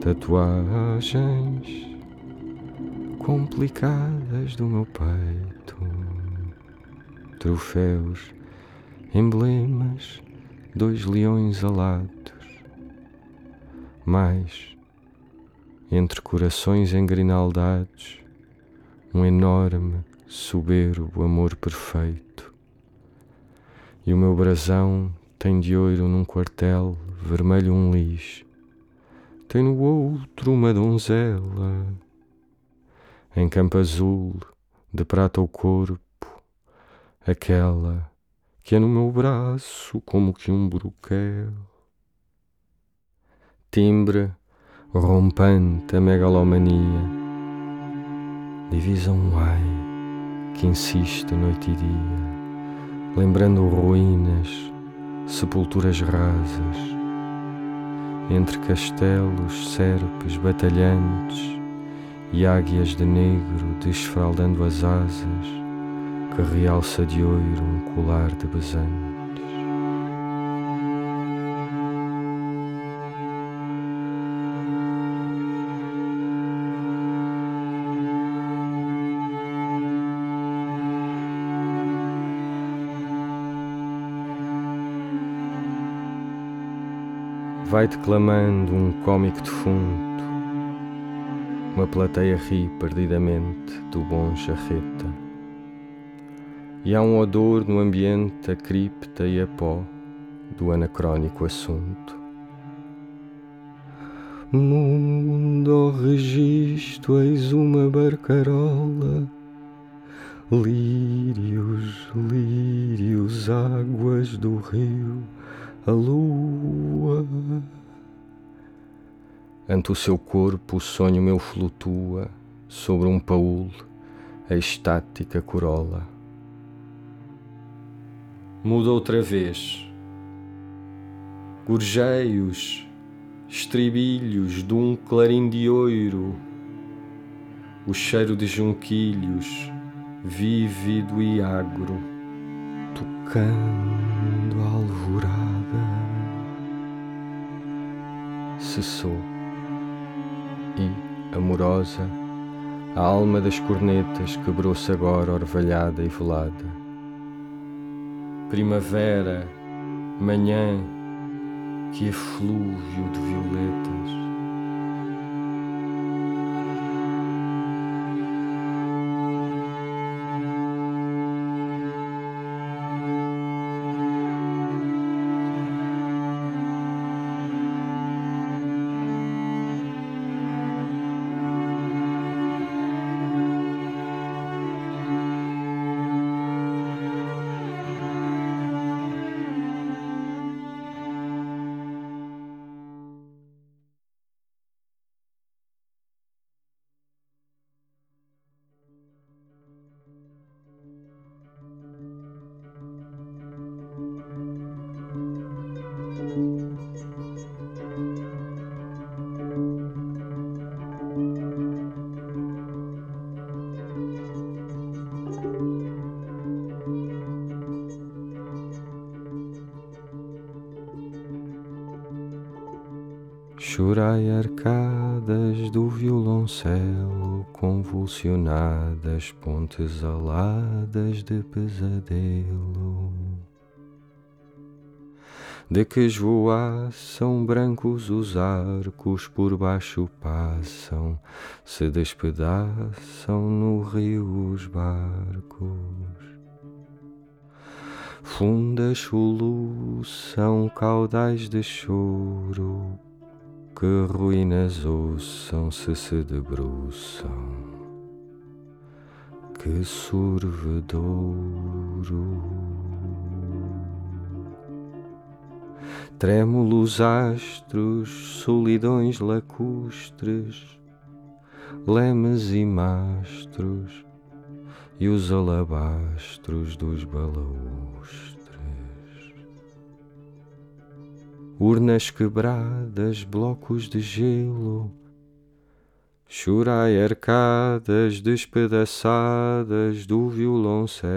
tatuagens complicadas do meu peito, troféus, emblemas, dois leões alados, mais entre corações engrinaldados, um enorme, soberbo amor perfeito. E o meu brasão tem de ouro num quartel, vermelho um lis, tem no outro uma donzela em campo azul, de prata o corpo, aquela que é no meu braço como que um broquel. Timbre rompante a megalomania, divisa um ai que insiste noite e dia, lembrando ruínas, sepulturas rasas, entre castelos, serpes batalhantes e águias de negro desfraldando as asas que realça de ouro um colar de besantes. Vai declamando um cómico defunto uma plateia ri perdidamente do bom charreta. E há um odor no ambiente, a cripta e a pó do anacrónico assunto. Mundo registro, eis uma barcarola, lírios, lírios, águas do rio, a lua. Ante o seu corpo o sonho meu flutua sobre um paúl, a estática corola. Muda outra vez. Gorjeios, estribilhos de um clarim de ouro, o cheiro de junquilhos, vívido e agro, tocando a alvorada. Cessou e, amorosa, a alma das cornetas quebrou-se agora orvalhada e velada. Primavera, manhã, que eflúvio de violetas. Chorai arcadas do violoncelo, convulsionadas pontes aladas de pesadelo. De que esvoaçam brancos os arcos, por baixo passam, se despedaçam no rio os barcos. Fundas soluçam caudais de choro, que ruínas ouçam se debruçam, que sorvedouro. Trémulos astros, solidões lacustres, lemes e mastros, e os alabastros dos balaústres. Urnas quebradas, blocos de gelo, chorai arcadas despedaçadas do violoncelo.